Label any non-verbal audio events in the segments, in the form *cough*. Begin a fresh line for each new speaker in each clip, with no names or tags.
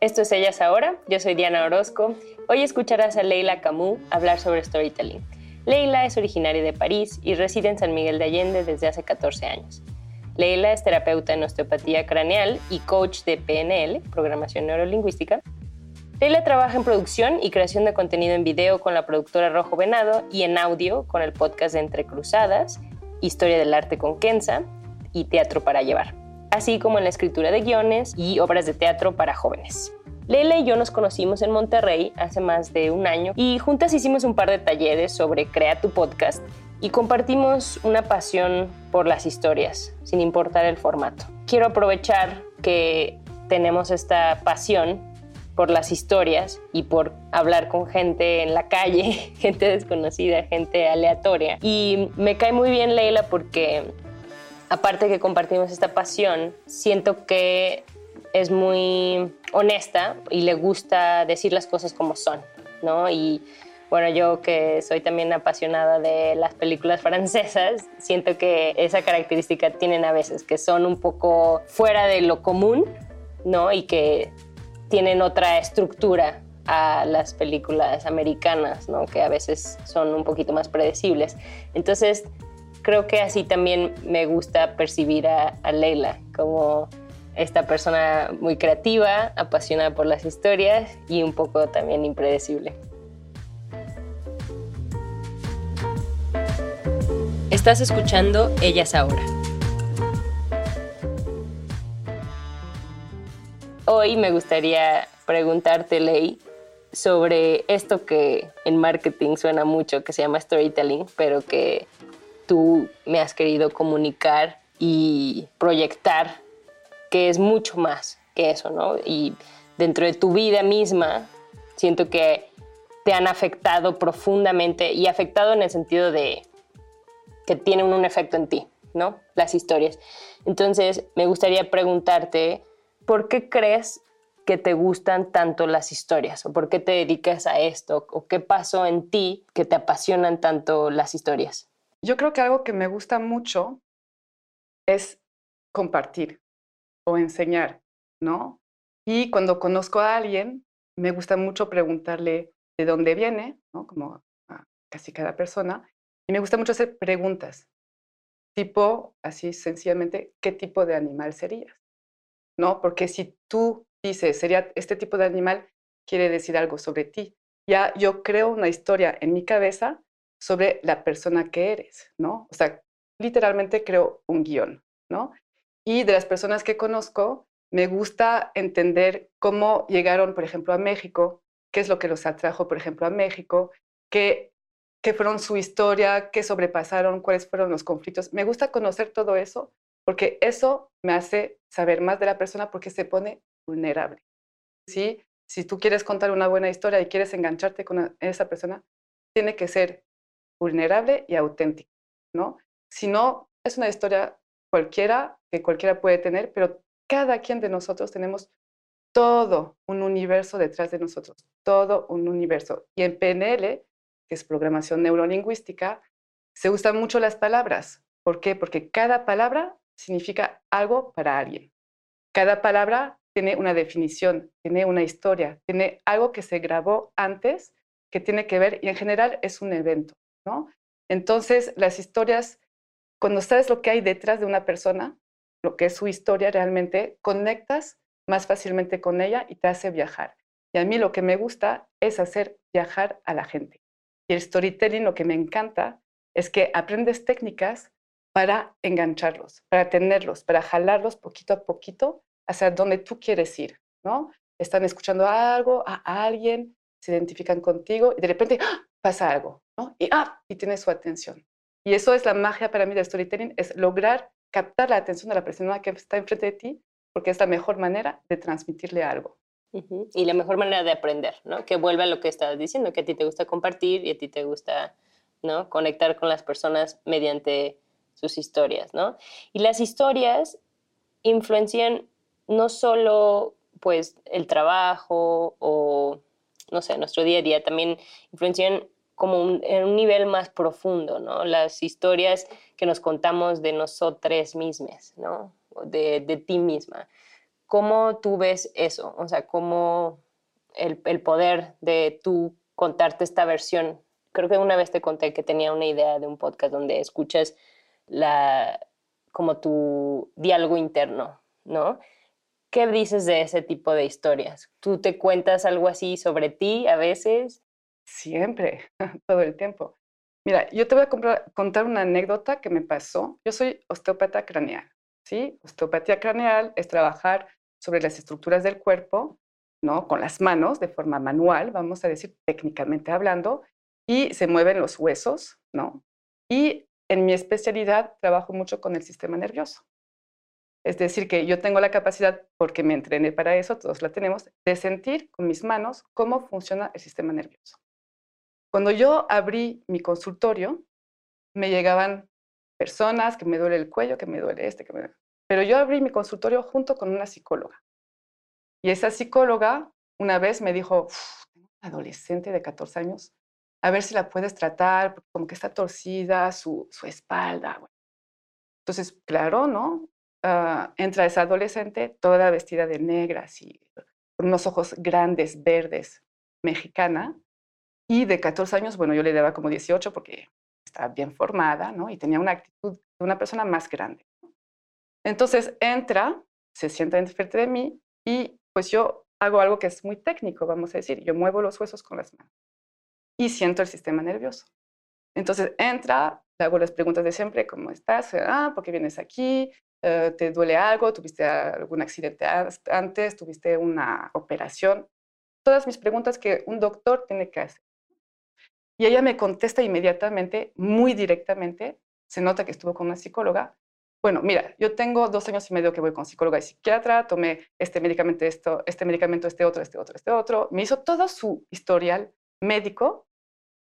Esto es Ellas Ahora, yo soy Diana Orozco. Hoy escucharás a Leila Camus hablar sobre storytelling. Leila es originaria de París y reside en San Miguel de Allende desde hace 14 años. Leila es terapeuta en osteopatía craneal y coach de PNL, programación neurolingüística. Leila trabaja en producción y creación de contenido en video con la productora Rojo Venado y en audio con el podcast de Entre Cruzadas, Historia del Arte con Kenza y Teatro para Llevar, así como en la escritura de guiones y obras de teatro para jóvenes. Leila y yo nos conocimos en Monterrey hace más de un año y juntas hicimos un par de talleres sobre Crea tu podcast y compartimos una pasión por las historias, sin importar el formato. Quiero aprovechar que tenemos esta pasión por las historias y por hablar con gente en la calle, *laughs* gente desconocida, gente aleatoria. Y me cae muy bien Leila porque aparte que compartimos esta pasión, siento que es muy honesta y le gusta decir las cosas como son, ¿no? Y bueno, yo que soy también apasionada de las películas *laughs* francesas, siento que esa característica tienen a veces, que son un poco fuera de lo común, ¿no? Y que tienen otra estructura a las películas americanas, ¿no? Que a veces son un poquito más predecibles. Entonces, creo que así también me gusta percibir a, a Leila como esta persona muy creativa, apasionada por las historias y un poco también impredecible. Estás escuchando Ellas Ahora. Hoy me gustaría preguntarte, Ley, sobre esto que en marketing suena mucho, que se llama storytelling, pero que tú me has querido comunicar y proyectar, que es mucho más que eso, ¿no? Y dentro de tu vida misma, siento que te han afectado profundamente y afectado en el sentido de que tienen un efecto en ti, ¿no? Las historias. Entonces, me gustaría preguntarte, ¿por qué crees que te gustan tanto las historias? ¿O por qué te dedicas a esto? ¿O qué pasó en ti que te apasionan tanto las historias?
Yo creo que algo que me gusta mucho es compartir o enseñar, ¿no? Y cuando conozco a alguien, me gusta mucho preguntarle de dónde viene, ¿no? Como casi cada persona. Y me gusta mucho hacer preguntas, tipo, así sencillamente, ¿qué tipo de animal serías? ¿No? Porque si tú dices, sería este tipo de animal, quiere decir algo sobre ti. Ya yo creo una historia en mi cabeza sobre la persona que eres, ¿no? O sea, literalmente creo un guion, ¿no? Y de las personas que conozco, me gusta entender cómo llegaron, por ejemplo, a México, qué es lo que los atrajo, por ejemplo, a México, qué qué fueron su historia, qué sobrepasaron, cuáles fueron los conflictos. Me gusta conocer todo eso porque eso me hace saber más de la persona porque se pone vulnerable. ¿sí? Si tú quieres contar una buena historia y quieres engancharte con esa persona, tiene que ser vulnerable y auténtico, ¿no? Si no, es una historia cualquiera que cualquiera puede tener, pero cada quien de nosotros tenemos todo un universo detrás de nosotros, todo un universo. Y en PNL que es programación neurolingüística, se usan mucho las palabras. ¿Por qué? Porque cada palabra significa algo para alguien. Cada palabra tiene una definición, tiene una historia, tiene algo que se grabó antes que tiene que ver y en general es un evento, Entonces, las historias, cuando sabes lo que hay detrás de una persona, lo que es su historia, realmente conectas más fácilmente con ella y te hace viajar. Y a mí lo que me gusta es hacer viajar a la gente. Y el storytelling lo que me encanta es que aprendes técnicas para engancharlos, para tenerlos, para jalarlos poquito a poquito hacia donde tú quieres ir, ¿no? Están escuchando algo, a alguien, se identifican contigo y de repente ¡ah! pasa algo, Y, ah, y tiene su atención. Y eso es la magia para mí del storytelling, es lograr captar la atención de la persona que está enfrente de ti, porque es la mejor manera de transmitirle algo.
Y la mejor manera de aprender, ¿no? Que vuelva a lo que estabas diciendo, que a ti te gusta compartir y a ti te gusta, ¿no? Conectar con las personas mediante sus historias, ¿no? Y las historias influencian no solo, pues, el trabajo o, no sé, nuestro día a día, también influencian como en un nivel más profundo, ¿no? Las historias que nos contamos de nosotras mismas, ¿no? De, de ti misma. ¿Cómo tú ves eso? O sea, ¿cómo el, el, poder de tú contarte esta versión? Creo que una vez te conté que tenía una idea de un podcast donde escuchas la, como tu diálogo interno, ¿no? ¿Qué dices de ese tipo de historias? ¿Tú te cuentas algo así sobre ti a veces?
Siempre, *laughs* todo el tiempo. Mira, yo te voy a contar una anécdota que me pasó. Yo soy osteópata craneal, ¿sí? Osteopatía craneal es trabajar sobre las estructuras del cuerpo, ¿no? Con las manos, de forma manual, vamos a decir técnicamente hablando, y se mueven los huesos, ¿no? Y en mi especialidad trabajo mucho con el sistema nervioso. Es decir, que yo tengo la capacidad, porque me entrené para eso, todos la tenemos, de sentir con mis manos cómo funciona el sistema nervioso. Cuando yo abrí mi consultorio, me llegaban personas que me duele el cuello, que me duele este, que me duele pero yo abrí mi consultorio junto con una psicóloga. Y esa psicóloga una vez me dijo, tengo una adolescente de 14 años, a ver si la puedes tratar, porque como que está torcida su, su espalda. Entonces, claro, ¿no? Uh, entra esa adolescente toda vestida de negra, así, con unos ojos grandes, verdes, mexicana, y de 14 años, bueno, yo le daba como 18 porque estaba bien formada, ¿no? Y tenía una actitud de una persona más grande. Entonces entra, se sienta enfrente de mí y pues yo hago algo que es muy técnico, vamos a decir. Yo muevo los huesos con las manos y siento el sistema nervioso. Entonces entra, le hago las preguntas de siempre, ¿cómo estás? Ah, ¿por qué vienes aquí? Eh, ¿Te duele algo? ¿Tuviste algún accidente antes? ¿Tuviste una operación? Todas mis preguntas que un doctor tiene que hacer. Y ella me contesta inmediatamente, muy directamente. Se nota que estuvo con una psicóloga bueno, mira, yo tengo dos años y medio que voy con psicóloga y psiquiatra, tomé este medicamento, esto, este medicamento, este otro, este otro, este otro. Me hizo todo su historial médico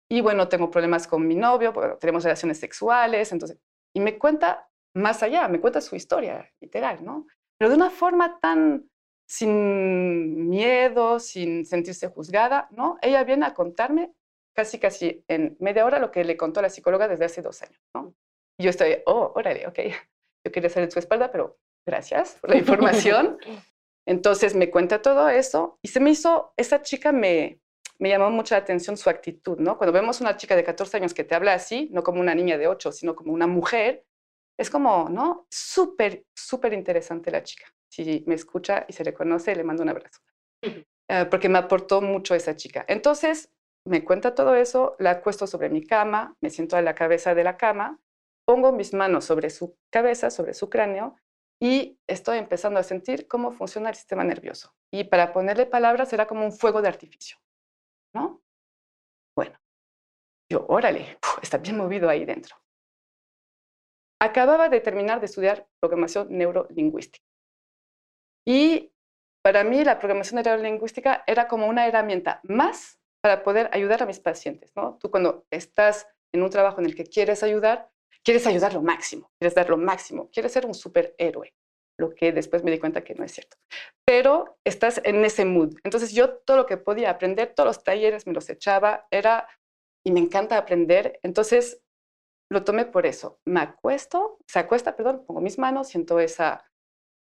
y bueno, tengo problemas con mi novio, tenemos relaciones sexuales, entonces, y me cuenta más allá, me cuenta su historia, literal, ¿no? Pero de una forma tan sin miedo, sin sentirse juzgada, ¿no? Ella viene a contarme casi, casi en media hora lo que le contó la psicóloga desde hace dos años, ¿no? Y yo estoy, oh, órale, ok. *laughs* Yo quería ser en su espalda, pero gracias por la información. *laughs* Entonces me cuenta todo eso y se me hizo, esa chica me, me llamó mucha atención su actitud, ¿no? Cuando vemos una chica de 14 años que te habla así, no como una niña de 8, sino como una mujer, es como, ¿no? Súper, súper interesante la chica. Si me escucha y se le conoce, le mando un abrazo. Uh, *laughs* porque me aportó mucho esa chica. Entonces, me cuenta todo eso, la acuesto sobre mi cama, me siento a la cabeza de la cama pongo mis manos sobre su cabeza, sobre su cráneo, y estoy empezando a sentir cómo funciona el sistema nervioso. Y para ponerle palabras, era como un fuego de artificio, ¿no? Bueno, yo, órale, está bien movido ahí dentro. Acababa de terminar de estudiar programación neurolingüística. Y para mí la programación neurolingüística era como una herramienta más para poder ayudar a mis pacientes, ¿no? Tú cuando estás en un trabajo en el que quieres ayudar, quieres ayudar lo máximo, quieres dar lo máximo, quieres ser un superhéroe, lo que después me di cuenta que no es cierto. Pero estás en ese mood. Entonces yo todo lo que podía aprender, todos los talleres me los echaba, era, y me encanta aprender, entonces lo tomé por eso. Me acuesto, se acuesta, perdón, pongo mis manos, siento esa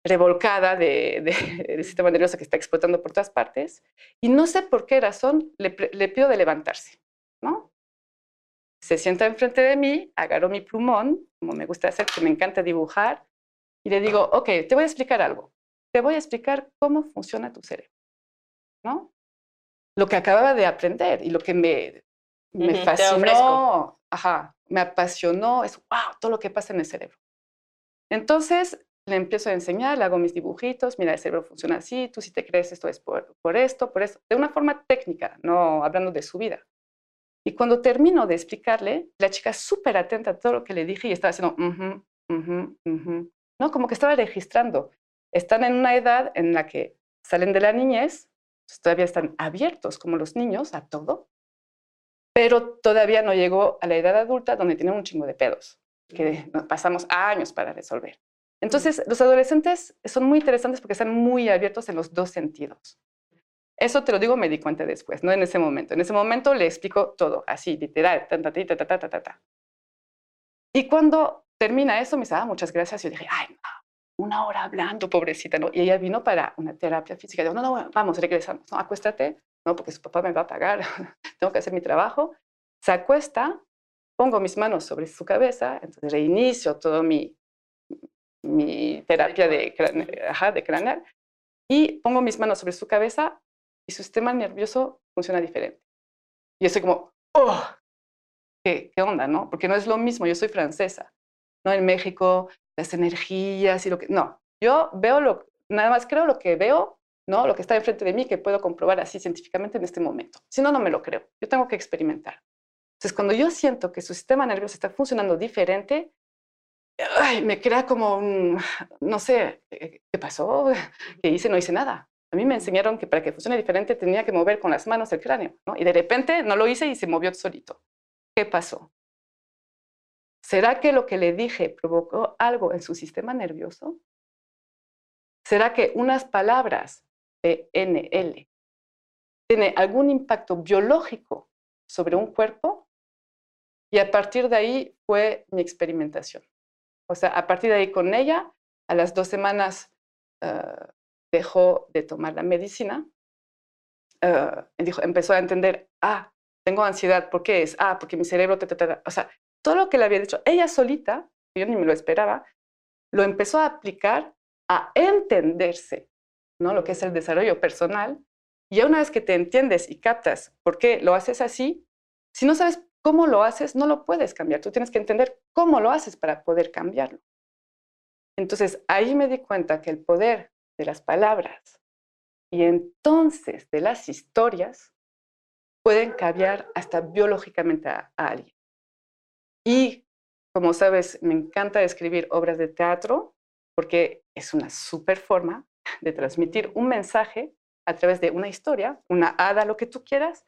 revolcada de, *laughs* del sistema nervioso que está explotando por todas partes, y no sé por qué razón le, le pido de levantarse, ¿no? se sienta enfrente de mí, agarro mi plumón, como me gusta hacer, que me encanta dibujar, y le digo, ok, te voy a explicar algo. Te voy a explicar cómo funciona tu cerebro, ¿no? Lo que acababa de aprender y lo que me, me fascinó, ajá, me apasionó, es, wow, todo lo que pasa en el cerebro. Entonces, le empiezo a enseñar, le hago mis dibujitos, mira, el cerebro funciona así, tú si te crees esto es por, por esto, por esto, de una forma técnica, no hablando de su vida. Y cuando termino de explicarle, la chica súper atenta a todo lo que le dije y estaba haciendo, uh -huh, ¿no? Como que estaba registrando. Están en una edad en la que salen de la niñez, pues, todavía están abiertos como los niños a todo, pero todavía no llegó a la edad adulta donde tienen un chingo de pedos, que pasamos años para resolver. Entonces, los adolescentes son muy interesantes porque están muy abiertos en los dos sentidos. Eso te lo digo, me di cuenta después, no en ese momento. En ese momento le explico todo, así, literal, ta, ta, ta, ta, ta, ta, ta. Y cuando termina eso, me dice, ah, muchas gracias. Y yo dije, ay, una hora hablando, pobrecita, ¿no? Y ella vino para una terapia física. Yo, no, no, vamos, regresamos, ¿no? Acuéstate, ¿no? Porque su papá me va a pagar, *laughs* tengo que hacer mi trabajo. Se acuesta, pongo mis manos sobre su cabeza, entonces reinicio todo mi, mi terapia de, ajá, de y pongo mis manos sobre su cabeza y su sistema nervioso funciona diferente. Y yo soy como, oh, ¿qué, ¿qué onda, no? Porque no es lo mismo, yo soy francesa, ¿no? En México, las energías y lo que... No, yo veo lo, nada más creo lo que veo, ¿no? Lo que está enfrente de mí que puedo comprobar así científicamente en este momento. Si no, no me lo creo. Yo tengo que experimentar. Entonces, cuando yo siento que su sistema nervioso está funcionando diferente, me crea como, un, no sé, ¿qué pasó? *laughs* ¿Qué hice? No hice nada. A mí me enseñaron que para que funcione diferente tenía que mover con las manos el cráneo. Y de repente no lo hice y se movió solito. ¿Qué pasó? ¿Será que lo que le dije provocó algo en su sistema nervioso? ¿Será que unas palabras de NL tiene algún impacto biológico sobre un cuerpo? Y a partir de ahí fue mi experimentación. O sea, a partir de ahí con ella, a las dos semanas uh, dejó de tomar la medicina, uh, dijo, empezó a entender, ah, tengo ansiedad, ¿por qué es? Ah, porque mi cerebro, te, te, te, o sea, todo lo que le había dicho, ella solita, yo ni me lo esperaba, lo empezó a aplicar a entenderse, ¿no? Lo que es el desarrollo personal. Y una vez que te entiendes y captas por qué lo haces así, si no sabes cómo lo haces, no lo puedes cambiar. Tú tienes que entender cómo lo haces para poder cambiarlo. Entonces, ahí me di cuenta que el poder de las palabras y entonces de las historias pueden cambiar hasta biológicamente a, alguien. Y, como sabes, me encanta escribir obras de teatro porque es una super forma de transmitir un mensaje a través de una historia, una hada, lo que tú quieras.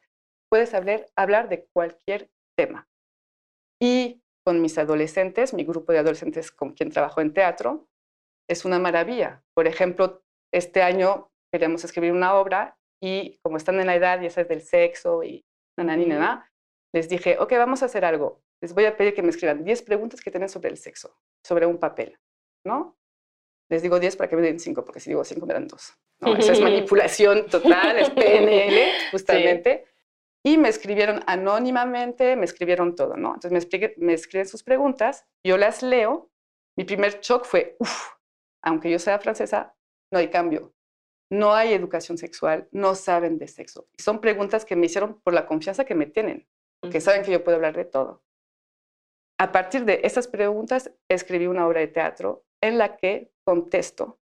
Puedes hablar, hablar de cualquier tema. Y con mis adolescentes, mi grupo de adolescentes con quien trabajo en teatro, es una maravilla. Por ejemplo, este año queríamos escribir una obra y como están en la edad, ya sabes, del sexo y nana, nana, les dije, ok, vamos a hacer algo. Les voy a pedir que me escriban 10 preguntas que tienen sobre el sexo, sobre un papel, ¿no? Les digo 10 para que me den 5, porque si digo 5 me dan 2. No, esa es *laughs* manipulación total, es PNL, justamente. Sí. Y me escribieron anónimamente, me escribieron todo, ¿no? Entonces me, explique, me escriben sus preguntas, yo las leo. Mi primer shock fue, uff, aunque yo sea francesa, no hay cambio. No hay educación sexual, no saben de sexo. Y son preguntas que me hicieron por la confianza que me tienen, porque saben que yo puedo hablar de todo. A partir de esas preguntas, escribí una obra de teatro en la que contesto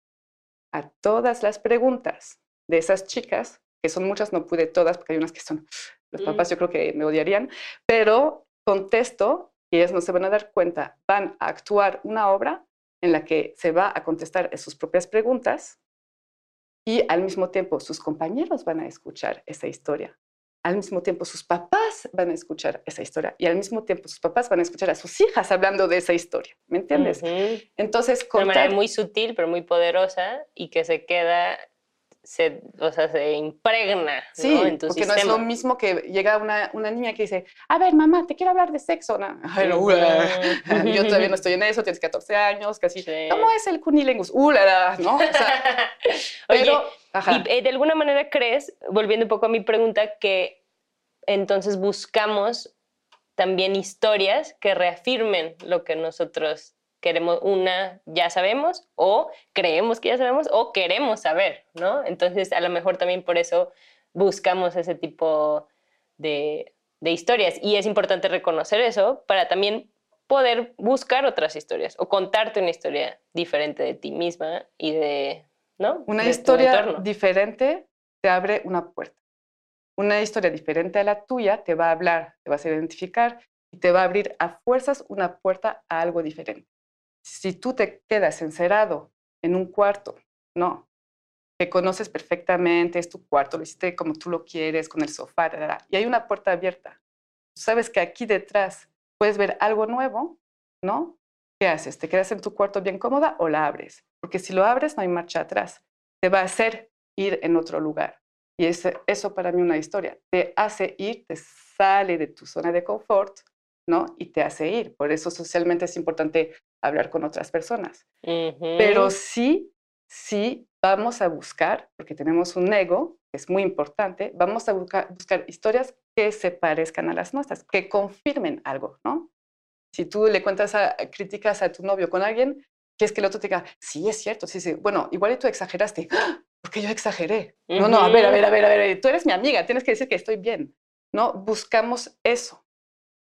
a todas las preguntas de esas chicas, que son muchas, no pude todas, porque hay unas que son, los papás yo creo que me odiarían, pero contesto y ellas no se van a dar cuenta, van a actuar una obra en la que se va a contestar sus propias preguntas y al mismo tiempo sus compañeros van a escuchar esa historia. Al mismo tiempo sus papás van a escuchar esa historia y al mismo tiempo sus papás van a escuchar a sus hijas hablando de esa historia. ¿Me entiendes? Uh -huh. Entonces,
contar... De manera muy sutil, pero muy poderosa y que se queda se, o sea, se impregna
sí,
¿no? en tu
porque
sistema.
no es lo mismo que llega una, una niña que dice, a ver, mamá, te quiero hablar de sexo. ¿no? *laughs* Ay, no, uh, yo todavía no estoy en eso, tienes 14 años, casi. Sí. ¿Cómo es el cunilingus? Uh, la, la, ¿no? O sea, *laughs*
pero, Oye, y, eh, de alguna manera crees, volviendo un poco a mi pregunta, que entonces buscamos también historias que reafirmen lo que nosotros queremos una, ya sabemos, o creemos que ya sabemos, o queremos saber, ¿no? Entonces, a lo mejor también por eso buscamos ese tipo de, de historias. Y es importante reconocer eso para también poder buscar otras historias o contarte una historia diferente de ti misma y de, ¿no?
Una
de
historia diferente te abre una puerta. una historia diferente a la tuya te va a hablar, te vas a identificar y te va a abrir a fuerzas una puerta a algo diferente. Si tú te quedas encerrado en un cuarto, no, que conoces perfectamente, es tu cuarto, lo hiciste como tú lo quieres, con el sofá, y hay una puerta abierta. Sabes que aquí detrás puedes ver algo nuevo, ¿no? ¿Qué haces? ¿Te quedas en tu cuarto bien cómoda o la abres? Porque si lo abres no hay marcha atrás. Te va a hacer ir en otro lugar. Y eso para mí una historia. Te hace ir, te sale de tu zona de confort, ¿no? Y te hace ir. Por eso socialmente es importante hablar con otras personas. Pero sí, sí vamos a buscar, porque tenemos un ego, que es muy importante, vamos a buscar, buscar historias que se parezcan a las nuestras, que confirmen algo, ¿no? Si tú le cuentas a, críticas a tu novio con alguien, que es que el otro te diga, sí, es cierto, sí, sí, bueno, igual tú exageraste, ¡Ah! porque yo exageré. No, no, a ver, a ver, a ver, a ver, tú eres mi amiga, tienes que decir que estoy bien. No, buscamos eso.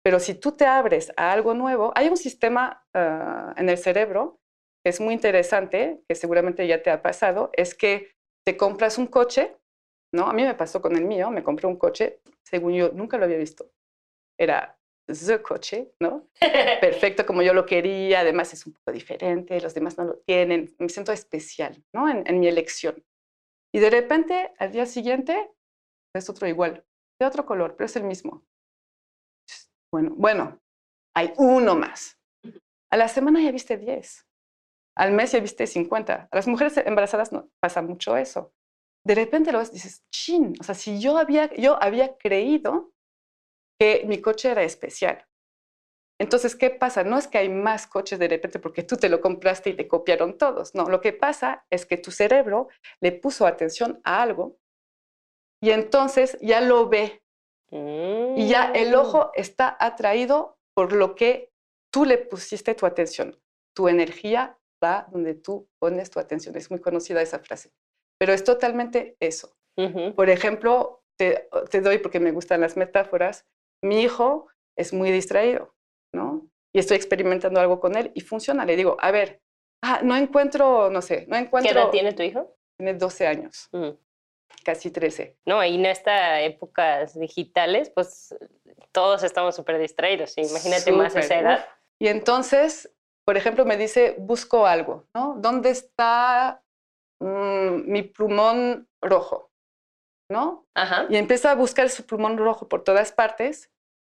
Pero si tú te abres a algo nuevo, hay un sistema ah, en el cerebro que es muy interesante, que seguramente ya te ha pasado, es que te compras un coche, ¿no? A mí me pasó con el mío, me compré un coche, según yo nunca lo había visto. Era the coche, ¿no? *laughs* Perfecto como yo lo quería, además es un poco diferente, los demás no lo tienen, me siento especial, ¿no? en mi elección. Y de repente, al día siguiente, es otro igual, de otro color, pero es el mismo. Bueno, bueno, hay uno más. A la semana ya viste 10. Al mes ya viste 50. A las mujeres embarazadas no pasa mucho eso. De repente lo ves dices, chin, o sea, si yo había, yo había creído que mi coche era especial, entonces, ¿qué pasa? No es que hay más coches de repente porque tú te lo compraste y te copiaron todos. No, lo que pasa es que tu cerebro le puso atención a algo y entonces ya lo ve. Y ya el mm. ojo está atraído por lo que tú le pusiste tu atención. Tu energía va donde tú pones tu atención. Es muy conocida esa frase. Pero es totalmente eso. Por ejemplo, te, te doy porque me gustan las metáforas. Mi hijo es muy distraído ¿no? Y estoy experimentando algo con él y funciona. Le digo, a ver, ah, no encuentro, no sé, no encuentro...
¿Qué edad tiene tu hijo?
Tiene 12 años, casi 13.
No, y en estas épocas digitales, pues todos estamos súper distraídos. Imagínate más esa edad.
Y entonces, por ejemplo, me dice, busco algo, ¿no? ¿Dónde está mm, mi plumón rojo? ¿No? Ajá. Y empieza a buscar su plumón rojo por todas partes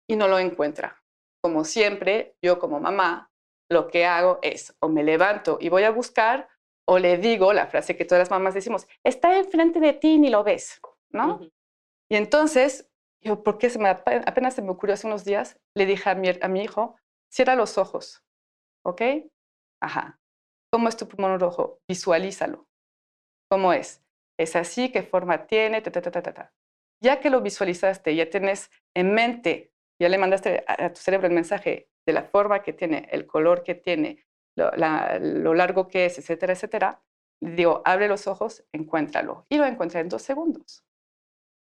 y no lo encuentra como siempre, yo como mamá, lo que hago es o me levanto y voy a buscar o le digo la frase que todas las mamás decimos, está enfrente de ti y ni lo ves, ¿no? Y entonces, yo, porque se me, apenas se me ocurrió hace unos días, le dije a mi, a mi hijo, cierra los ojos, ¿ok? Ajá. ¿Cómo es tu pulmón rojo? Visualízalo. ¿Cómo es? Es así, qué forma tiene, ta, ta, ta, ta, ta. Ya que lo visualizaste, ya tienes en mente ya le mandaste a, tu cerebro el mensaje de la forma que tiene, el color que tiene, lo, largo que es, etcétera, etcétera, digo, abre los ojos, encuéntralo. Y lo encuentra en dos segundos,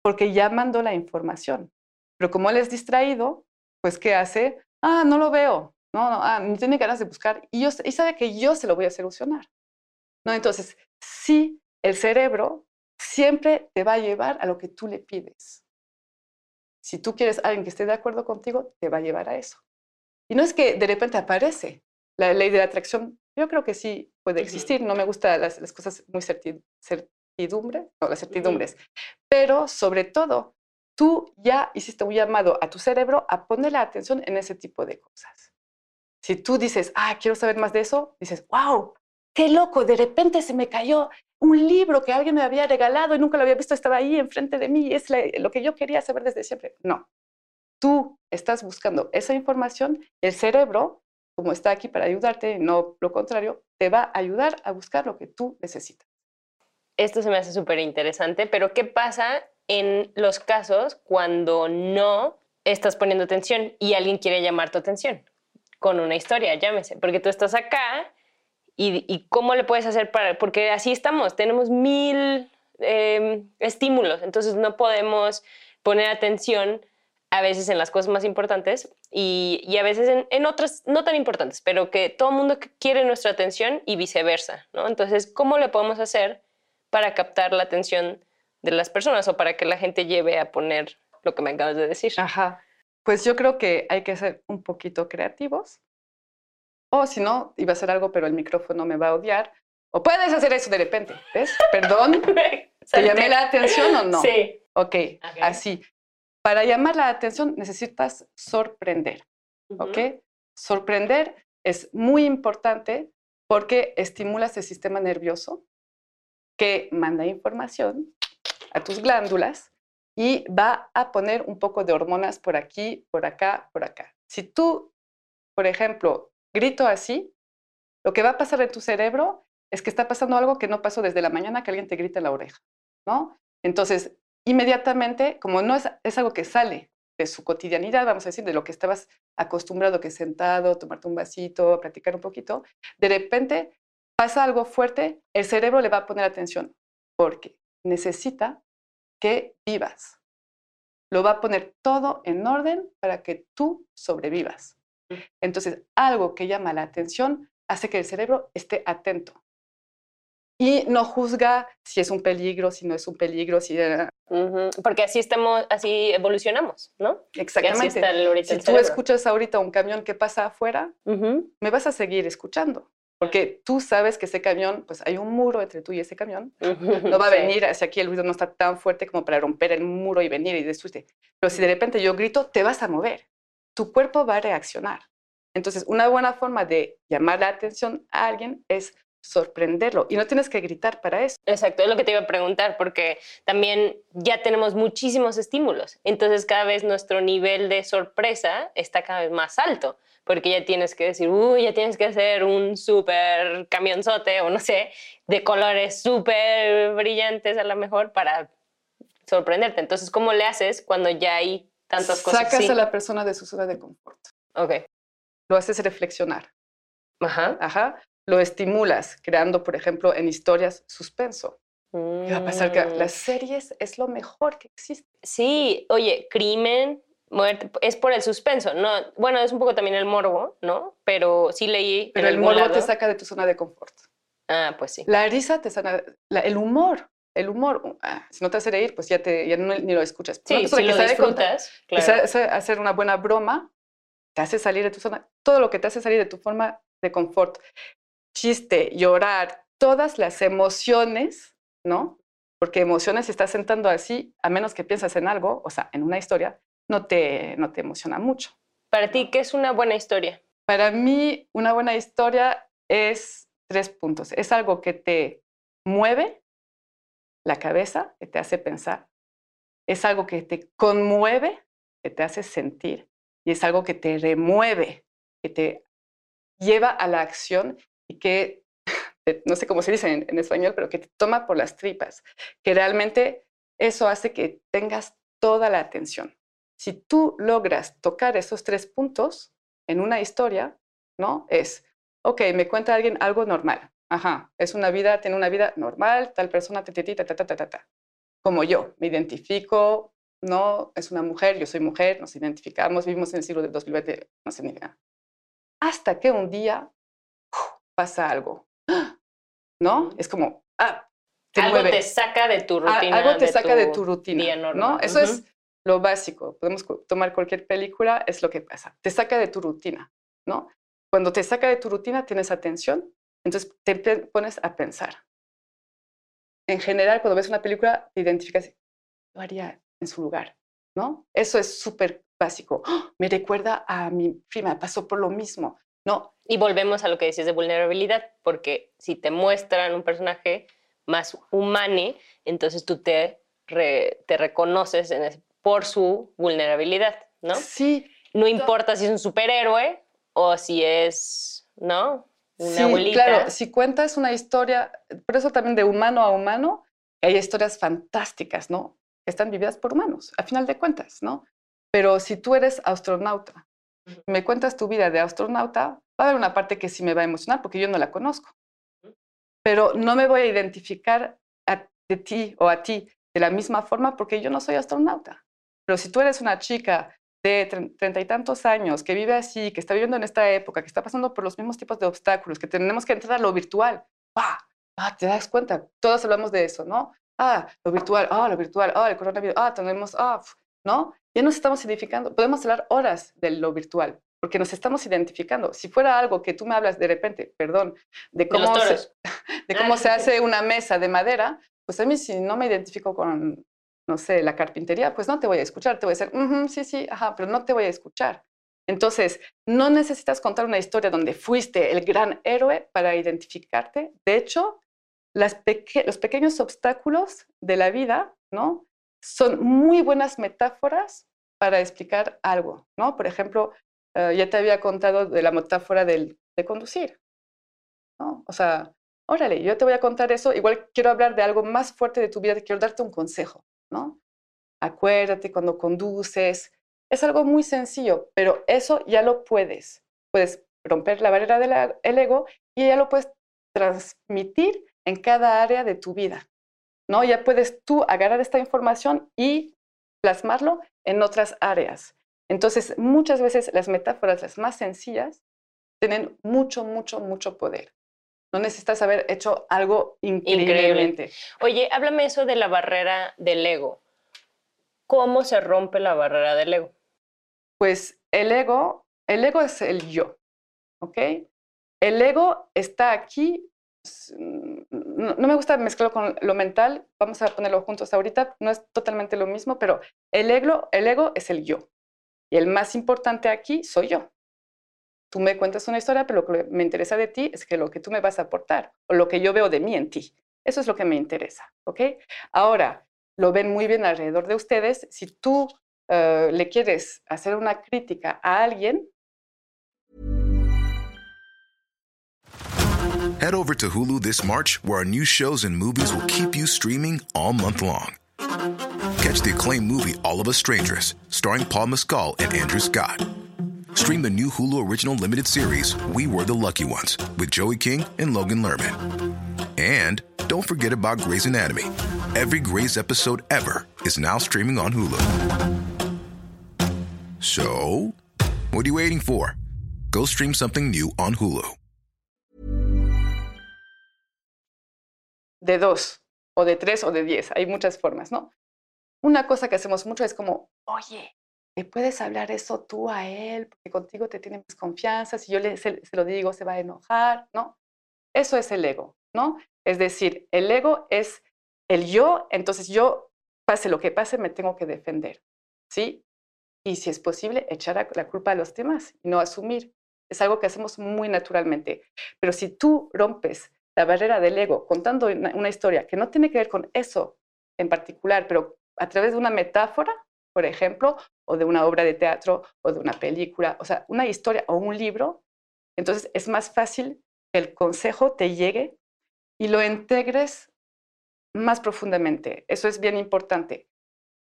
porque ya mandó la información. Pero como él es distraído, pues ¿qué hace? Ah, no lo veo. No, no, ah, no tiene ganas de buscar. Y, yo, y sabe que yo se lo voy a solucionar. ¿No? Entonces, sí, el cerebro siempre te va a llevar a lo que tú le pides. Si tú quieres a alguien que esté de acuerdo contigo, te va a llevar a eso. Y no es que de repente aparece la ley de la atracción. Yo creo que sí puede existir. No me gustan las, cosas muy certidumbre, no, las certidumbres. Pero sobre todo, tú ya hiciste un llamado a tu cerebro a poner la atención en ese tipo de cosas. Si tú dices, ah, quiero saber más de eso, dices, wow, qué loco, de repente se me cayó un libro que alguien me había regalado y nunca lo había visto, estaba ahí enfrente de mí, es lo que yo quería saber desde siempre. No, tú estás buscando esa información, el cerebro, como está aquí para ayudarte, no lo contrario, te va a ayudar a buscar lo que tú necesitas.
Esto se me hace súper interesante, pero ¿qué pasa en los casos cuando no estás poniendo atención y alguien quiere llamar tu atención con una historia, llámese? Porque tú estás acá y, cómo le puedes hacer para, porque así estamos, tenemos mil em, estímulos, entonces no podemos poner atención a veces en las cosas más importantes y, a veces en, otras no tan importantes, pero que todo el mundo quiere nuestra atención y viceversa, ¿no? Entonces, ¿cómo le podemos hacer para captar la atención de las personas o para que la gente lleve a poner lo que me acabas de decir.
Ajá. Pues yo creo que hay que ser un poquito creativos. O si no, iba a hacer algo, pero el micrófono me va a odiar. O puedes hacer eso de repente, ¿ves? Perdón. *laughs* ¿Te llamé la atención o no?
Sí.
Ok, así. Para llamar la atención necesitas sorprender, ¿ok? Sorprender es muy importante porque estimulas el sistema nervioso que manda información a tus glándulas y va a poner un poco de hormonas por aquí, por acá, por acá. Si tú, por ejemplo, grito así, lo que va a pasar en tu cerebro es que está pasando algo que no pasó desde la mañana que alguien te grita en la oreja, ¿no? Entonces, inmediatamente, como no es, es algo que sale de su cotidianidad, vamos a decir, de lo que estabas acostumbrado, que sentado, tomarte un vasito, platicar un poquito, de repente pasa algo fuerte, el cerebro le va a poner atención porque necesita que vivas. Lo va a poner todo en orden para que tú sobrevivas. Mm. Entonces, algo que llama la atención hace que el cerebro esté atento y no juzga si es un peligro, si no es un peligro, si...
Porque así estamos, así evolucionamos, ¿no?
Exactamente. si tú escuchas ahorita un camión que pasa afuera, me vas a seguir escuchando. Porque tú sabes que ese camión, pues hay un muro entre tú y ese camión. No va a venir hacia aquí, el ruido no está tan fuerte como para romper el muro y venir y destruirte. Pero si de repente yo grito, te vas a mover. Tu cuerpo va a reaccionar. Entonces, una buena forma de llamar la atención a alguien es sorprenderlo y no tienes que gritar para eso.
Exacto, es lo que te iba a preguntar porque también ya tenemos muchísimos estímulos, entonces cada vez nuestro nivel de sorpresa está cada vez más alto porque ya tienes que decir, uy, ya tienes que hacer un súper camionzote o no sé, de colores súper brillantes a lo mejor para sorprenderte. Entonces, ¿cómo le haces cuando ya hay tantas cosas?
Sacas a la persona de su zona de confort.
Ok.
Lo haces reflexionar.
Ajá.
Ajá lo estimulas, creando, por ejemplo, en historias suspenso. ¿Qué va a pasar? Que las mm. series es lo mejor que existe.
Sí, oye, crimen, muerte, es por el suspenso, ¿no? Bueno, es un poco también el morbo, ¿no? Pero sí leí.
Pero el morbo te saca de tu zona de confort.
Ah, pues sí.
La risa te sana, el humor, el humor, ah, si no te hace reír, pues ya, te, ya ni lo escuchas.
Sí, si lo disfrutas, claro.
hacer una buena broma, te hace salir de tu zona, todo lo que te hace salir de tu forma de confort chiste, llorar, todas las emociones, ¿no? Porque emociones, si estás sentando así, a menos que piensas en algo, o sea, en una historia, no te, no te emociona mucho.
Para ti, ¿qué es una buena historia?
Para mí, una buena historia es tres puntos. Es algo que te mueve la cabeza, que te hace pensar. Es algo que te conmueve, que te hace sentir. Y es algo que te remueve, que te lleva a la acción que, no sé cómo se dice en, español, pero que te toma por las tripas, que realmente eso hace que tengas toda la atención. Si tú logras tocar esos tres puntos en una historia, ¿no? Es, ok, me cuenta alguien algo normal. Ajá, es una vida, tiene una vida normal, tal persona, ta, ta, ta, ta, ta, ta, Como yo, me identifico, no, es una mujer, yo soy mujer, nos identificamos, vivimos en el siglo de 2020, no nada. Hasta que un día pasa algo, ¿no? Es como, ah,
te algo te saca de tu rutina.
algo te saca de tu rutina, ¿no? Eso es lo básico. Podemos tomar cualquier película, es lo que pasa. Te saca de tu rutina, ¿no? Cuando te saca de tu rutina, tienes atención, entonces te pones a pensar. En general, cuando ves una película, te identificas, lo haría en su lugar, ¿no? Eso es súper básico. ¡Ah! Me recuerda a mi prima, pasó por lo mismo. No.
Y volvemos a lo que decías de vulnerabilidad, porque si te muestran un personaje más humano, entonces tú te, te reconoces por su vulnerabilidad, ¿no?
Sí.
No importa si es un superhéroe o si es, ¿no? Una sí,
Claro, si cuentas una historia, por eso también de humano a humano, hay historias fantásticas, ¿no? están vividas por humanos, a final de cuentas, ¿no? Pero si tú eres astronauta me cuentas tu vida de astronauta, va a haber una parte que sí me va a emocionar porque yo no la conozco. Pero no me voy a identificar a, de ti o a ti de la misma forma porque yo no soy astronauta. Pero si tú eres una chica de treinta y tantos años que vive así, que está viviendo en esta época, que está pasando por los mismos tipos de obstáculos, que tenemos que entrar a lo virtual, ¡ah! te das cuenta, todos hablamos de eso, ¿no? ah, lo virtual, ah, lo virtual, ah, el coronavirus, ah, tenemos, ah, ¿no? Ya nos estamos identificando. Podemos hablar horas de lo virtual, porque nos estamos identificando. Si fuera algo que tú me hablas de repente, perdón, de cómo, se, *laughs* de cómo se hace una mesa de madera, pues a mí si no me identifico con, no sé, la carpintería, pues no te voy a escuchar, te voy a decir, sí, sí, ajá, pero no te voy a escuchar. Entonces, no necesitas contar una historia donde fuiste el gran héroe para identificarte. De hecho, los pequeños obstáculos de la vida, ¿no? Son muy buenas metáforas para explicar algo, ¿no? Por ejemplo, eh, ya te había contado de la metáfora de conducir, ¿no? O sea, órale, yo te voy a contar eso, igual quiero hablar de algo más fuerte de tu vida, quiero darte un consejo, ¿no? Acuérdate cuando conduces, es algo muy sencillo, pero eso ya lo puedes. Puedes romper la barrera del ego y ya lo puedes transmitir en cada área de tu vida. ¿no? Ya puedes tú agarrar esta información y plasmarlo en otras áreas. Entonces, muchas veces las metáforas, las más sencillas, tienen mucho, mucho, mucho poder. No necesitas haber hecho algo increíblemente. Increíble.
Oye, háblame eso de la barrera del ego. ¿Cómo se rompe la barrera del ego?
Pues el ego, el ego es el yo, ¿ok? El ego está aquí, no, me gusta mezclarlo con lo mental, vamos a ponerlo juntos ahorita, no es totalmente lo mismo, pero el ego, el ego es el yo. Y el más importante aquí soy yo. Tú me cuentas una historia, pero lo que me interesa de ti es que lo que tú me vas a aportar o lo que yo veo de mí en ti. Eso es lo que me interesa, ¿ok? Ahora, lo ven muy bien alrededor de ustedes. Si tú uh, le quieres hacer una crítica a alguien.
Head over to Hulu this March, where our new shows and movies will keep you streaming all month long. Catch the acclaimed movie All of Us Strangers, starring Paul Mescal and Andrew Scott. Stream the new Hulu original limited series We Were the Lucky Ones with Joey King and Logan Lerman. And don't forget about Grey's Anatomy. Every Grey's episode ever is now streaming on Hulu. So, what are you waiting for? Go stream something new on Hulu.
De dos, o de tres, o de diez. Hay muchas formas, ¿no? Una cosa que hacemos mucho es como, oye, ¿le puedes hablar eso tú a él? Porque contigo te tiene más confianza. Si yo le, se, lo digo, se va a enojar, ¿no? Eso es el ego, ¿no? Es decir, el ego es el yo, entonces yo, pase lo que pase, me tengo que defender, ¿sí? y si es posible, echar la culpa a los demás no asumir. Es algo que hacemos muy naturalmente. Pero si tú rompes la barrera del ego contando una, historia que no tiene que ver con eso en particular, pero a través de una metáfora, por ejemplo, o de una obra de teatro o de una película, o sea, una historia o un libro, entonces es más fácil que el consejo te llegue y lo integres más profundamente. Eso es bien importante.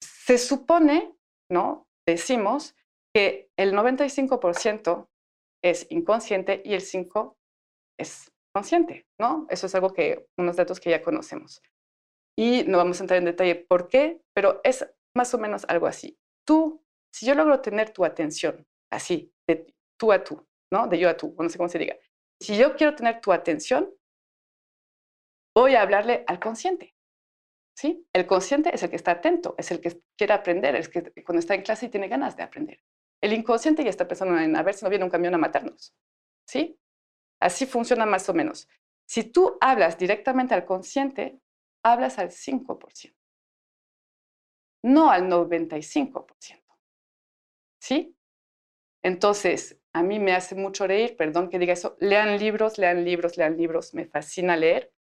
Se supone, ¿no? decimos que el 95% es inconsciente y el 5% es consciente, ¿no? Eso es algo que, unos datos que ya conocemos. Y no vamos a entrar en detalle por qué, pero es más o menos algo así. Tú, si yo logro tener tu atención así, de tú a tú, ¿no? De yo a tú, no sé cómo se diga. Si yo quiero tener tu atención, voy a hablarle al consciente. ¿sí? El consciente es el que está atento, es el que quiere aprender, es el que cuando está en clase y tiene ganas de aprender. El inconsciente ya está pensando en a ver si no viene un camión a matarnos, ¿sí? Así funciona más o menos. Si tú hablas directamente al consciente, hablas al 5%, no al 95%, ¿sí? Entonces, a mí me hace mucho reír, perdón que diga eso, lean libros, lean libros, lean libros, me fascina leer,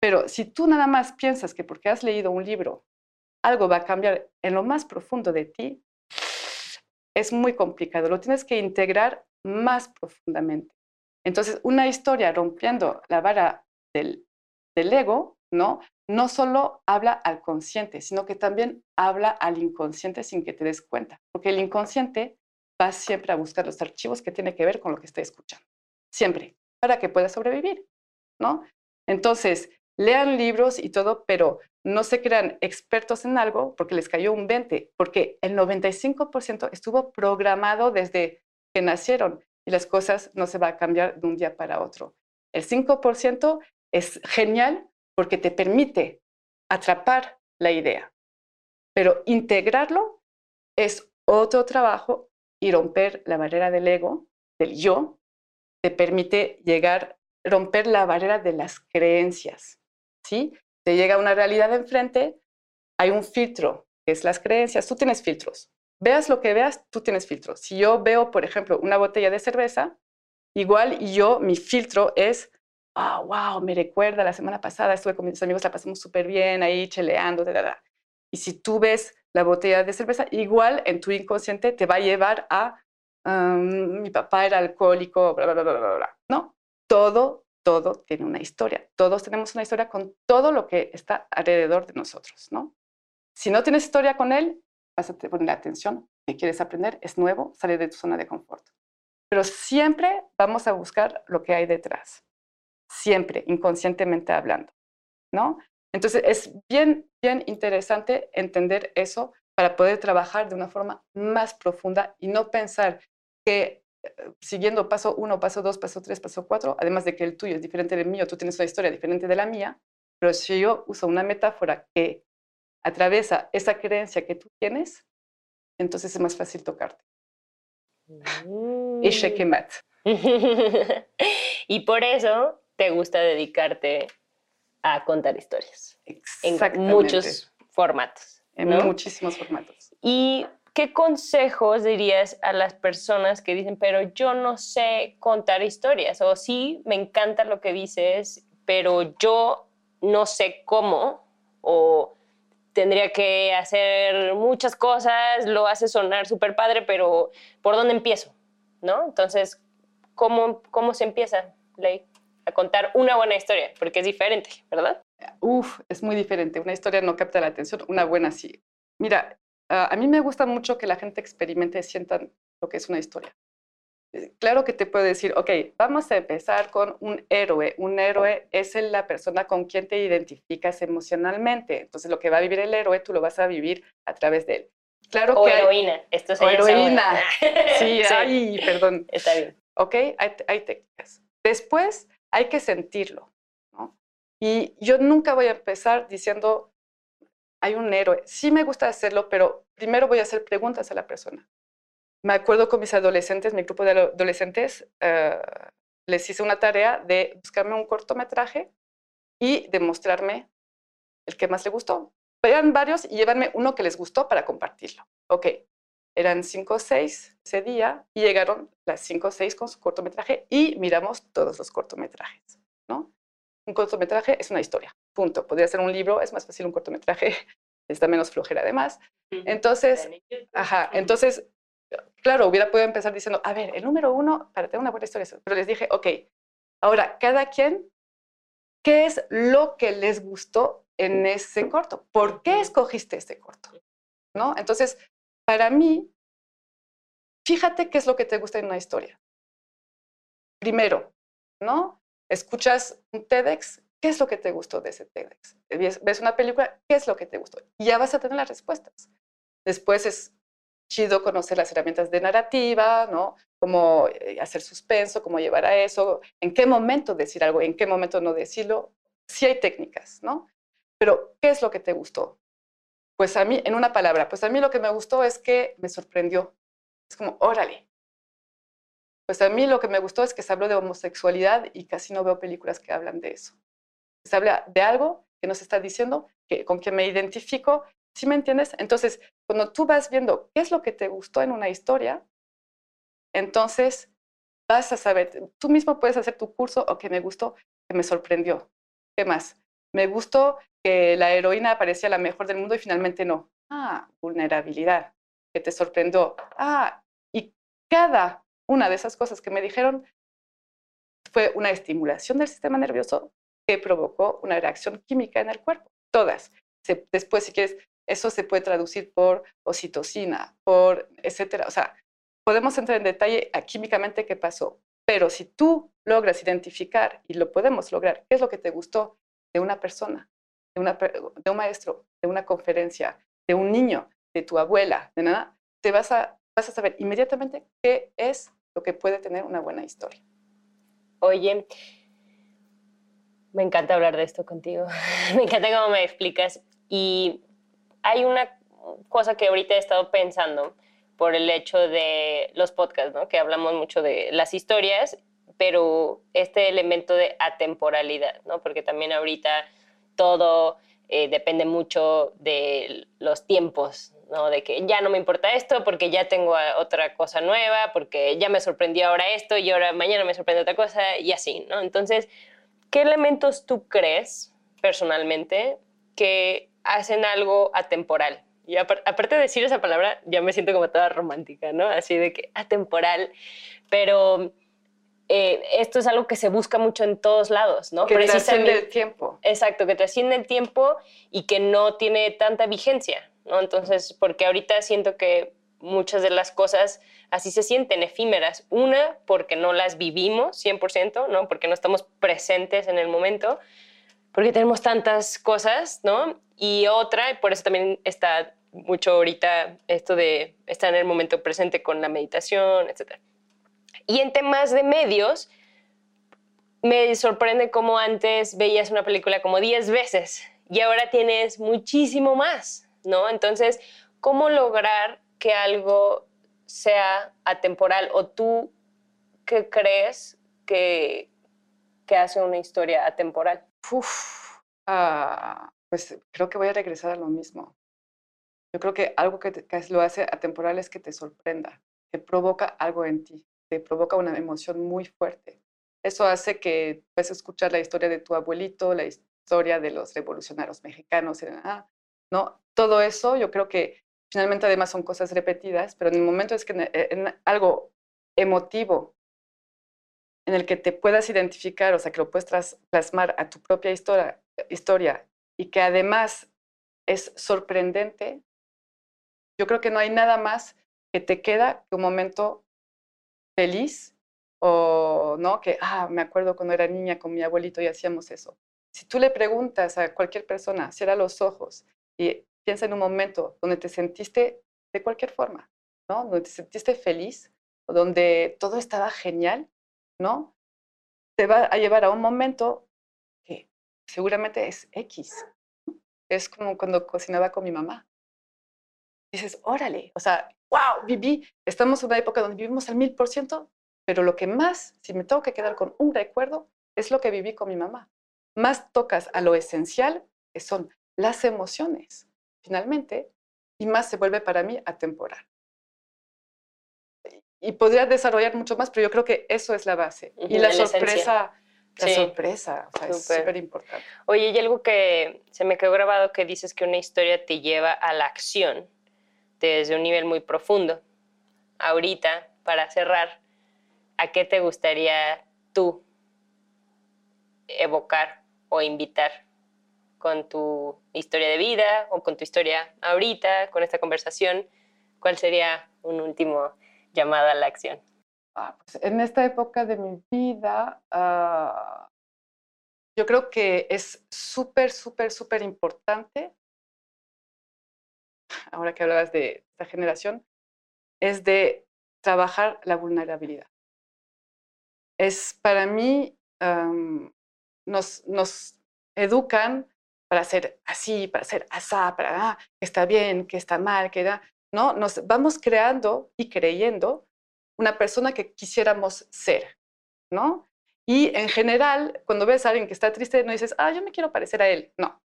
pero si tú nada más piensas que porque has leído un libro, algo va a cambiar en lo más profundo de ti, es muy complicado. Lo tienes que integrar más profundamente. Entonces, una historia rompiendo la vara del, del ego, ¿no? No solo habla al consciente, sino que también habla al inconsciente sin que te des cuenta, porque el inconsciente va siempre a buscar los archivos que tienen que ver con lo que está escuchando, siempre, para que pueda sobrevivir, ¿no? Entonces, lean libros y todo, pero no se crean expertos en algo porque les cayó un 20, porque el 95% estuvo programado desde que nacieron y las cosas no se van a cambiar de un día para otro. El 5% es genial porque te permite atrapar la idea. Pero integrarlo es otro trabajo y romper la barrera del ego, del yo, te permite llegar, romper la barrera de las creencias. ¿sí? Te llega una realidad enfrente, hay un filtro, que es las creencias. Tú tienes filtros. Veas lo que veas, tú tienes filtros. Si yo veo, por ejemplo, una botella de cerveza, igual yo, mi filtro es, ah, wow, me recuerda la semana pasada, estuve con mis amigos, la pasamos súper bien ahí cheleando, da, Y si tú ves la botella de cerveza, igual en tu inconsciente te va a llevar a, mi papá era alcohólico, bla, bla, bla, bla, bla, ¿no? Todo, todo tiene una historia. Todos tenemos una historia con todo lo que está alrededor de nosotros, ¿no? Si no tienes historia con él, vas a poner atención, que quieres aprender, es nuevo, sale de tu zona de confort. Pero siempre vamos a buscar lo que hay detrás, siempre, inconscientemente hablando, ¿no? Entonces es bien, bien interesante entender eso para poder trabajar de una forma más profunda y no pensar que eh, siguiendo paso uno, paso dos, paso tres, paso cuatro, además de que el tuyo es diferente del mío, tú tienes una historia diferente de la mía, pero si yo uso una metáfora que atraviesa esa creencia que tú tienes, entonces es más fácil tocarte. Y checkmate. *laughs*
y por eso te gusta dedicarte a contar historias. En muchos formatos.
En muchísimos formatos.
¿Y qué consejos dirías a las personas que dicen, pero yo no sé contar historias? O sí, me encanta lo que dices, pero yo no sé cómo. O tendría que hacer muchas cosas, lo hace sonar súper padre, pero ¿por dónde empiezo? ¿No? Entonces, ¿cómo, cómo se empieza, Ley, a contar una buena historia? Porque es diferente, ¿verdad?
Uf, es muy diferente. Una historia no capta la atención, una buena sí. Mira, a mí me gusta mucho que la gente experimente y sienta lo que es una historia. Eh, claro que te puedo decir, ok, vamos a empezar con un héroe. Un héroe es la persona con quien te identificas emocionalmente. Entonces, lo que va a vivir el héroe, tú lo vas a vivir a través de él.
Claro o heroína. Esto
o heroína. *laughs* Sí, ay, perdón.
Está bien.
Ok, hay, hay, técnicas. Después hay que sentirlo. ¿no? Y yo nunca voy a empezar diciendo, hay un héroe. Sí me gusta hacerlo, pero primero voy a hacer preguntas a la persona me acuerdo con mis adolescentes, mi grupo de adolescentes, eh, les hice una tarea de buscarme un cortometraje y demostrarme el que más le gustó. Vean varios y llévanme uno que les gustó para compartirlo. Ok, eran cinco o seis ese día y llegaron las cinco o seis con su cortometraje y miramos todos los cortometrajes, ¿no? Un cortometraje es una historia, punto. Podría ser un libro, es más fácil un cortometraje, *laughs* está menos flojera además. Entonces, ajá, entonces claro, hubiera podido empezar diciendo, a ver, el número uno, para tener una buena historia, pero les dije, ok, ahora, cada quien, ¿qué es lo que les gustó en ese corto? ¿Por qué escogiste ese corto? ¿No? Entonces, para mí, fíjate qué es lo que te gusta en una historia. Primero, ¿no? Escuchas un TEDx, ¿qué es lo que te gustó de ese TEDx? Ves una película, ¿qué es lo que te gustó? Y ya vas a tener las respuestas. Después es chido conocer las herramientas de narrativa, ¿no? Cómo eh, hacer suspenso, cómo llevar a eso, en qué momento decir algo, en qué momento no decirlo. Sí hay técnicas, ¿no? Pero, ¿qué es lo que te gustó? Pues a mí, en una palabra, pues a mí lo que me gustó es que me sorprendió. Es como, órale. Pues a mí lo que me gustó es que se habló de homosexualidad y casi no veo películas que hablan de eso. Se habla de algo que nos está diciendo, que, con que me identifico ¿Sí me entiendes? Entonces, cuando tú vas viendo qué es lo que te gustó en una historia, entonces vas a saber, tú mismo puedes hacer tu curso o que me gustó, que me sorprendió. ¿Qué más? Me gustó que la heroína parecía la mejor del mundo y finalmente no. Ah, vulnerabilidad, que te sorprendió. Ah, y cada una de esas cosas que me dijeron fue una estimulación del sistema nervioso que provocó una reacción química en el cuerpo. Todas. después, si quieres, eso se puede traducir por oxitocina, por etcétera. O sea, podemos entrar en detalle a químicamente qué pasó, pero si tú logras identificar, y lo podemos lograr, qué es lo que te gustó de una persona, de, un maestro, de una conferencia, de un niño, de tu abuela, de nada, te vas a, vas a saber inmediatamente qué es lo que puede tener una buena historia.
Oye, Me encanta hablar de esto contigo. *laughs* me encanta cómo me explicas. Y hay una cosa que ahorita he estado pensando por el hecho de los podcasts, ¿no? Que hablamos mucho de las historias, pero este elemento de atemporalidad, ¿no? Porque también ahorita todo eh, depende mucho de los tiempos, ¿no? De que ya no me importa esto porque ya tengo otra cosa nueva, porque ya me sorprendió ahora esto y ahora mañana me sorprende otra cosa y así, ¿no? Entonces, ¿qué elementos tú crees personalmente que hacen algo atemporal? Y aparte de decir esa palabra, ya me siento como toda romántica, ¿no? Así de que atemporal, pero eh, esto es algo que se busca mucho en todos lados, ¿no?
Que trasciende el tiempo.
Exacto, que trasciende el tiempo y que no tiene tanta vigencia, ¿no? Entonces, porque ahorita siento que muchas de las cosas así se sienten efímeras. Una, porque no las vivimos 100%, ¿no? Porque no estamos presentes en el momento, porque tenemos tantas cosas, ¿no? Y otra, y por eso también está mucho ahorita esto de estar en el momento presente con la meditación, etc. Y en temas de medios, me sorprende cómo antes veías una película como 10 veces y ahora tienes muchísimo más, ¿no? Entonces, ¿cómo lograr que algo sea atemporal o tú qué crees que, que hace una historia atemporal?
Uf, ah, pues creo que voy a regresar a lo mismo. Yo creo que algo que, lo hace atemporal es que te sorprenda, que provoca algo en ti, te provoca una emoción muy fuerte. Eso hace que puedas escuchar la historia de tu abuelito, la historia de los revolucionarios mexicanos, ah, ¿no? Todo eso yo creo que finalmente además son cosas repetidas, pero en el momento es que en, algo emotivo en el que te puedas identificar, o sea, que lo puedes plasmar a tu propia historia, historia y que además es sorprendente, yo creo que no hay nada más que te queda que un momento feliz o no que ah me acuerdo cuando era niña con mi abuelito y hacíamos eso. Si tú le preguntas a cualquier persona cierra los ojos y piensa en un momento donde te sentiste de cualquier forma no donde te sentiste feliz donde todo estaba genial no te va a llevar a un momento que seguramente es X es como cuando cocinaba con mi mamá. Dices, órale, o sea, wow, viví, estamos en una época donde vivimos al mil por ciento, pero lo que más, si me tengo que quedar con un recuerdo, es lo que viví con mi mamá. Más tocas a lo esencial, que son las emociones, finalmente, y más se vuelve para mí atemporal. Y podría desarrollar mucho más, pero yo creo que eso es la base. y la, sorpresa, la sorpresa, es súper importante.
Oye, y algo que se me quedó grabado que dices que una historia te lleva a la acción desde un nivel muy profundo. Ahorita, para cerrar, ¿a qué te gustaría tú evocar o invitar con tu historia de vida o con tu historia ahorita, con esta conversación? ¿Cuál sería un último llamado a la acción?
Ah, pues, en esta época de mi vida, ah, yo creo que es súper, súper, súper importante, ahora que hablabas de esta generación, es de trabajar la vulnerabilidad. Es para mí, nos, educan para ser así, para ser asá, para ah, que está bien, que está mal, que da, ¿no? Nos vamos creando y creyendo una persona que quisiéramos ser, ¿no? Y en general, cuando ves a alguien que está triste, no dices, ah, yo me quiero parecer a él. No.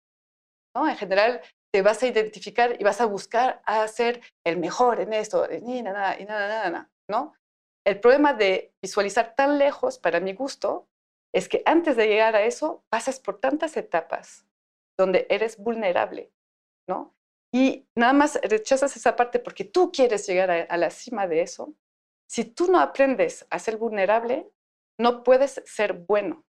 ¿No? En general, te vas a identificar y vas a buscar a ser el mejor en esto, y nada, y nada, nada, nada, ¿no? El problema de visualizar tan lejos, para mi gusto, es que antes de llegar a eso, pasas por tantas etapas donde eres vulnerable, ¿no? Y nada más rechazas esa parte porque tú quieres llegar a la cima de eso, si tú no aprendes a ser vulnerable, no puedes ser bueno,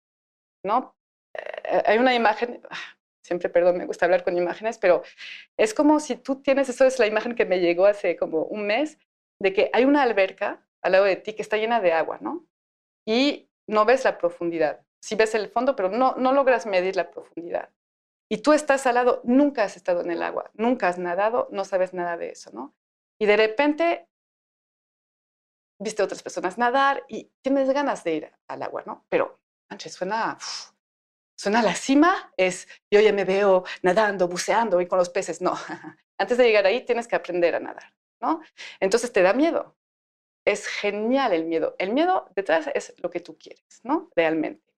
¿no? Eh, hay una imagen, ah, siempre, perdón, me gusta hablar con imágenes, pero es como si tú tienes, eso es la imagen que me llegó hace como un mes, de que hay una alberca al lado de ti que está llena de agua, ¿no? Y no ves la profundidad. Sí ves el fondo, pero no, no logras medir la profundidad. Y tú estás al lado, nunca has estado en el agua, nunca has nadado, no sabes nada de eso, ¿no? Y de repente viste otras personas nadar y tienes ganas de ir al agua, ¿no? Pero, manches, suena Suena a la cima, es yo ya me veo nadando, buceando y con los peces. No, *laughs* antes de llegar ahí tienes que aprender a nadar, ¿no? Entonces te da miedo. Es genial el miedo. El miedo detrás es lo que tú quieres, ¿no? Realmente.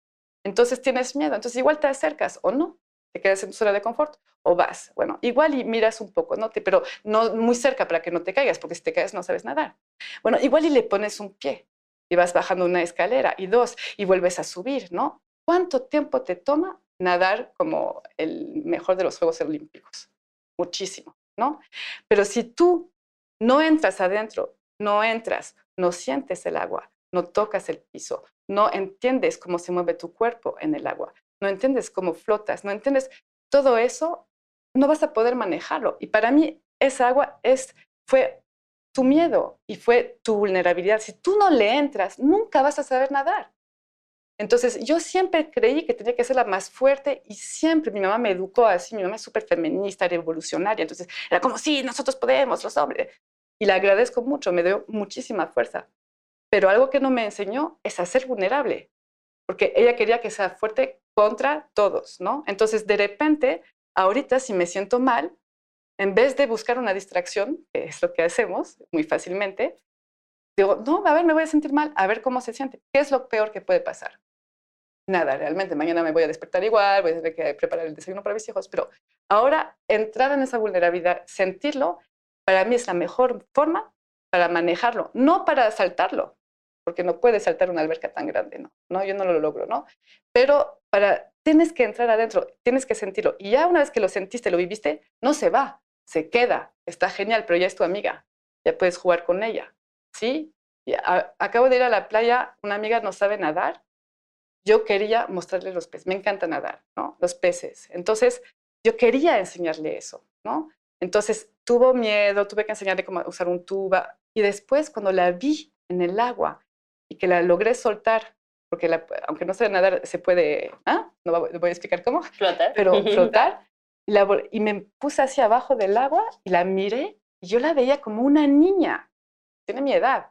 Entonces tienes miedo. Entonces igual te acercas o no. Te quedas en tu zona de confort o vas. Bueno, igual y miras un poco, ¿no? pero no muy cerca para que no te caigas, porque si te caes no sabes nadar. Bueno, igual y le pones un pie y vas bajando una escalera y dos y vuelves a subir, ¿no? ¿Cuánto tiempo te toma nadar como el mejor de los Juegos Olímpicos? Muchísimo, ¿no? Pero si tú no entras adentro, no entras, no sientes el agua, no tocas el piso, no entiendes cómo se mueve tu cuerpo en el agua, no entiendes cómo flotas, no entiendes todo eso, no vas a poder manejarlo. Y para mí esa agua es, fue tu miedo y fue tu vulnerabilidad. Si tú no le entras, nunca vas a saber nadar. Entonces, yo siempre creí que tenía que ser la más fuerte y siempre mi mamá me educó así, mi mamá es súper feminista, revolucionaria, entonces era como, sí, nosotros podemos, los hombres. Y le agradezco mucho, me dio muchísima fuerza. Pero algo que no me enseñó es a ser vulnerable, porque ella quería que sea fuerte contra todos, ¿no? Entonces, de repente, ahorita si me siento mal, en vez de buscar una distracción, que es lo que hacemos muy fácilmente, digo, no, a ver, me voy a sentir mal, a ver cómo se siente. ¿Qué es lo peor que puede pasar? Nada, realmente, mañana me voy a despertar igual, voy a tener que preparar el desayuno para mis hijos, pero ahora entrar en esa vulnerabilidad, sentirlo, para mí es la mejor forma para manejarlo, no para saltarlo, porque no puedes saltar una alberca tan grande, ¿no? ¿no? Yo no lo logro, ¿no? Pero para, tienes que entrar adentro, tienes que sentirlo. Y ya una vez que lo sentiste, lo viviste, no se va, se queda, está genial, pero ya es tu amiga, ya puedes jugar con ella, ¿sí? acabo de ir a la playa, una amiga no sabe nadar, yo quería mostrarle los peces, me encanta nadar, ¿no? Los peces. Entonces, yo quería enseñarle eso, ¿no? Entonces, tuvo miedo, tuve que enseñarle cómo usar un tuba. Y después, cuando la vi en el agua y que la logré soltar, porque aunque no sabe nadar, se puede, ¿ah? no voy a explicar cómo,
flotar,
pero *laughs* flotar, y, y me puse hacia abajo del agua y la miré y yo la veía como una niña, tiene mi edad,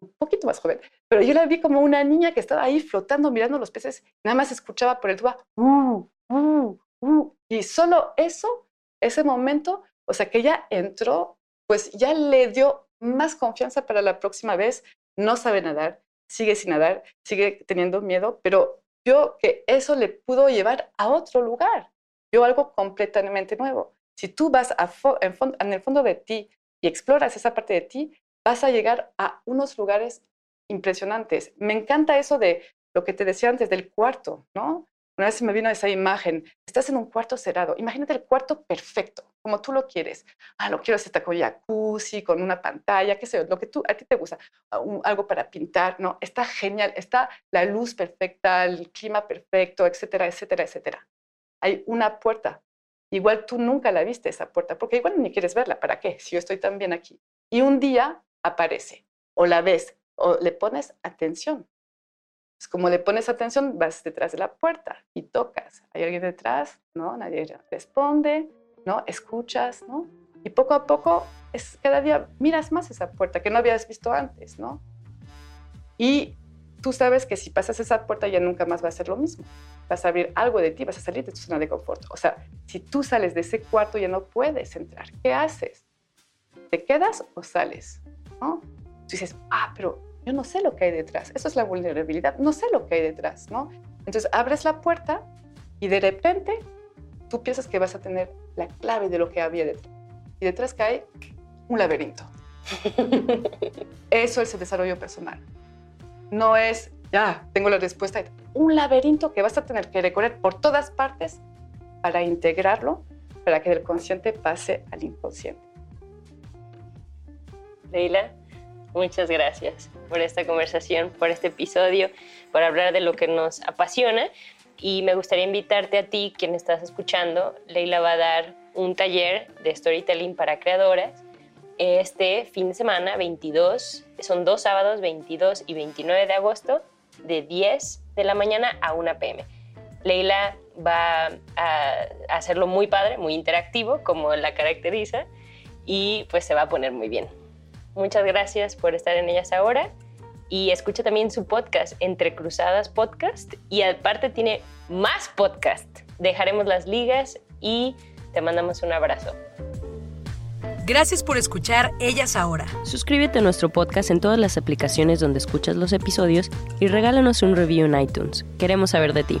un poquito más joven, pero yo la vi como una niña que estaba ahí flotando, mirando los peces, nada más escuchaba por el tuba, uh, uh, uh, y solo eso, ese momento, o sea que ella entró, pues ya le dio más confianza para la próxima vez, no sabe nadar, sigue sin nadar, sigue teniendo miedo, pero yo que eso le pudo llevar a otro lugar, yo algo completamente nuevo. Si tú vas en, el fondo de ti y exploras esa parte de ti, vas a llegar a unos lugares impresionantes. Me encanta eso de lo que te decía antes del cuarto, ¿no? Una vez me vino esa imagen, estás en un cuarto cerrado, imagínate el cuarto perfecto, como tú lo quieres. Ah, lo quiero hacer con jacuzzi, con una pantalla, qué sé yo, lo que tú, a ti te gusta, algo para pintar, ¿no? Está genial, está la luz perfecta, el clima perfecto, etcétera, etcétera, etcétera. Hay una puerta. Igual tú nunca la viste esa puerta, porque igual ni quieres verla, ¿para qué? Si yo estoy tan bien aquí. Y un día aparece, o la ves, o le pones atención como le pones atención, vas detrás de la puerta y tocas. Hay alguien detrás, ¿no? Nadie responde, ¿no? Escuchas, ¿no? Y poco a poco, es, cada día miras más esa puerta que no habías visto antes, ¿no? Y tú sabes que si pasas esa puerta ya nunca más va a ser lo mismo. Vas a abrir algo de ti, vas a salir de tu zona de confort. O sea, si tú sales de ese cuarto ya no puedes entrar. ¿Qué haces? ¿Te quedas o sales? Tú dices, ah, pero yo no sé lo que hay detrás. Eso es la vulnerabilidad. No sé lo que hay detrás, ¿no? Entonces abres la puerta y de repente tú piensas que vas a tener la clave de lo que había detrás. Y detrás cae un laberinto. Eso es el desarrollo personal. No es, ya, tengo la respuesta. Un laberinto que vas a tener que recorrer por todas partes para integrarlo, para que del consciente pase al inconsciente.
Leila, Muchas gracias por esta conversación, por este episodio, por hablar de lo que nos apasiona. Y me gustaría invitarte a ti, quien estás escuchando. Leila va a dar un taller de storytelling para creadoras este fin de semana, 22, son dos sábados, 22 y 29 de agosto, de 10 de la mañana a 1 pm. Leila va a hacerlo muy padre, muy interactivo, como la caracteriza, y pues se va a poner muy bien. Muchas gracias por estar en ellas ahora y escucha también su podcast, Entre Cruzadas Podcast, y aparte tiene más podcast. Dejaremos las ligas y te mandamos un abrazo.
Gracias por escuchar Ellas Ahora.
Suscríbete a nuestro podcast en todas las aplicaciones donde escuchas los episodios y regálanos un review en iTunes. Queremos saber de ti.